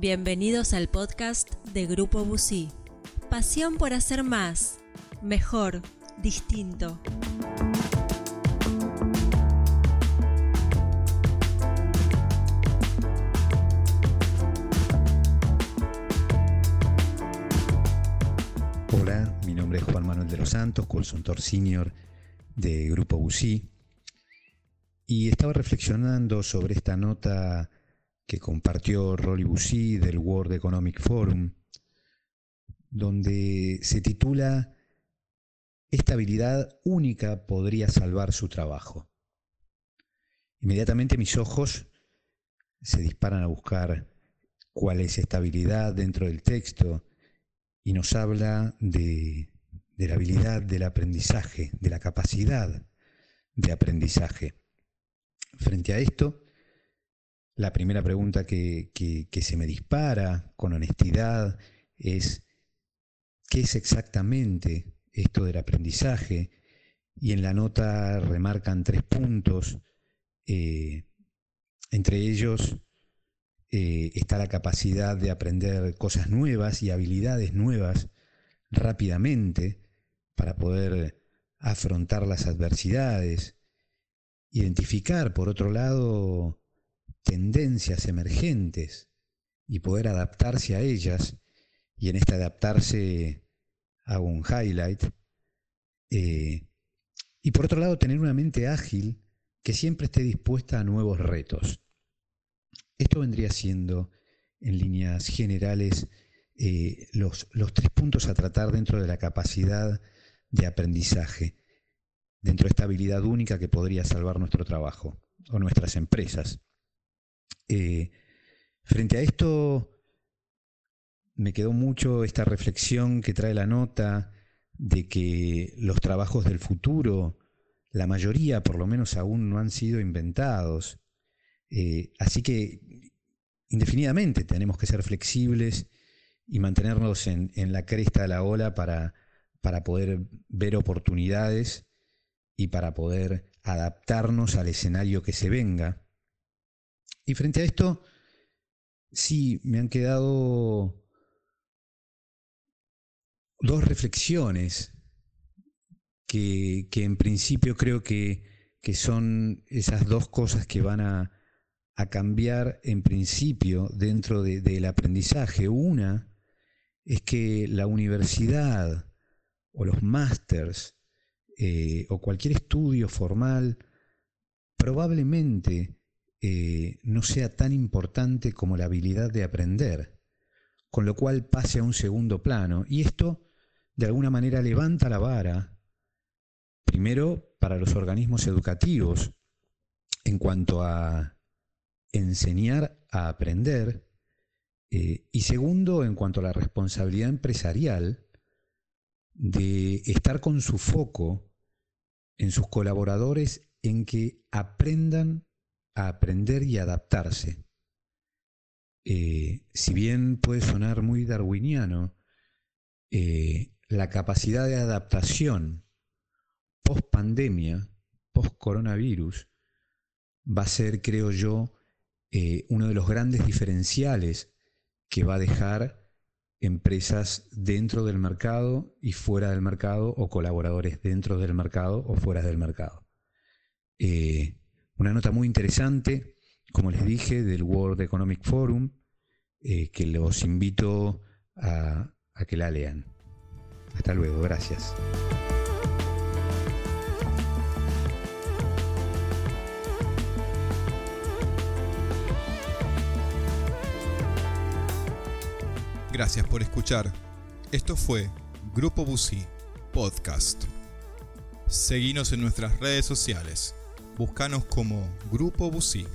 Bienvenidos al podcast de Grupo Busí. Pasión por hacer más, mejor, distinto. Hola, mi nombre es Juan Manuel de los Santos, consultor senior de Grupo Busí. Y estaba reflexionando sobre esta nota que compartió Rolly Bussi del World Economic Forum, donde se titula Esta habilidad única podría salvar su trabajo. Inmediatamente mis ojos se disparan a buscar cuál es esta habilidad dentro del texto y nos habla de la habilidad del aprendizaje, de la capacidad de aprendizaje. Frente a esto, la primera pregunta que, se me dispara con honestidad es, ¿qué es exactamente esto del aprendizaje? Y en la nota remarcan tres puntos, eh, entre ellos eh, está la capacidad de aprender cosas nuevas y habilidades nuevas rápidamente para poder afrontar las adversidades, identificar, por otro lado, tendencias emergentes y poder adaptarse a ellas, y en este adaptarse hago un highlight, eh, y por otro lado tener una mente ágil que siempre esté dispuesta a nuevos retos. Esto vendría siendo, en líneas generales, eh, los, los tres puntos a tratar dentro de la capacidad de aprendizaje, dentro de esta habilidad única que podría salvar nuestro trabajo o nuestras empresas. Eh, frente a esto, me quedó mucho esta reflexión que trae la nota de que los trabajos del futuro, la mayoría por lo menos aún no han sido inventados. Eh, así que indefinidamente tenemos que ser flexibles y mantenernos en, la cresta de la ola para, para poder ver oportunidades y para poder adaptarnos al escenario que se venga. Y frente a esto, sí, me han quedado dos reflexiones que, en principio creo que, son esas dos cosas que van a, cambiar en principio dentro del aprendizaje. Una es que la universidad o los másters eh, o cualquier estudio formal probablemente eh, no sea tan importante como la habilidad de aprender, con lo cual pase a un segundo plano. Y esto, de alguna manera, levanta la vara, primero, para los organismos educativos, en cuanto a enseñar a aprender, eh, y segundo, en cuanto a la responsabilidad empresarial de estar con su foco en sus colaboradores en que aprendan a aprender y adaptarse. Eh, si bien puede sonar muy darwiniano, eh, la capacidad de adaptación post pandemia, post coronavirus, va a ser, creo yo, eh, uno de los grandes diferenciales que va a dejar empresas dentro del mercado y fuera del mercado o colaboradores dentro del mercado o fuera del mercado. Una nota muy interesante, como les dije, del World Economic Forum, eh, que los invito a, a que la lean. Hasta luego, gracias. Gracias por escuchar. Esto fue Grupo Busi Podcast. Seguinos en nuestras redes sociales Búscanos como Grupo Busí.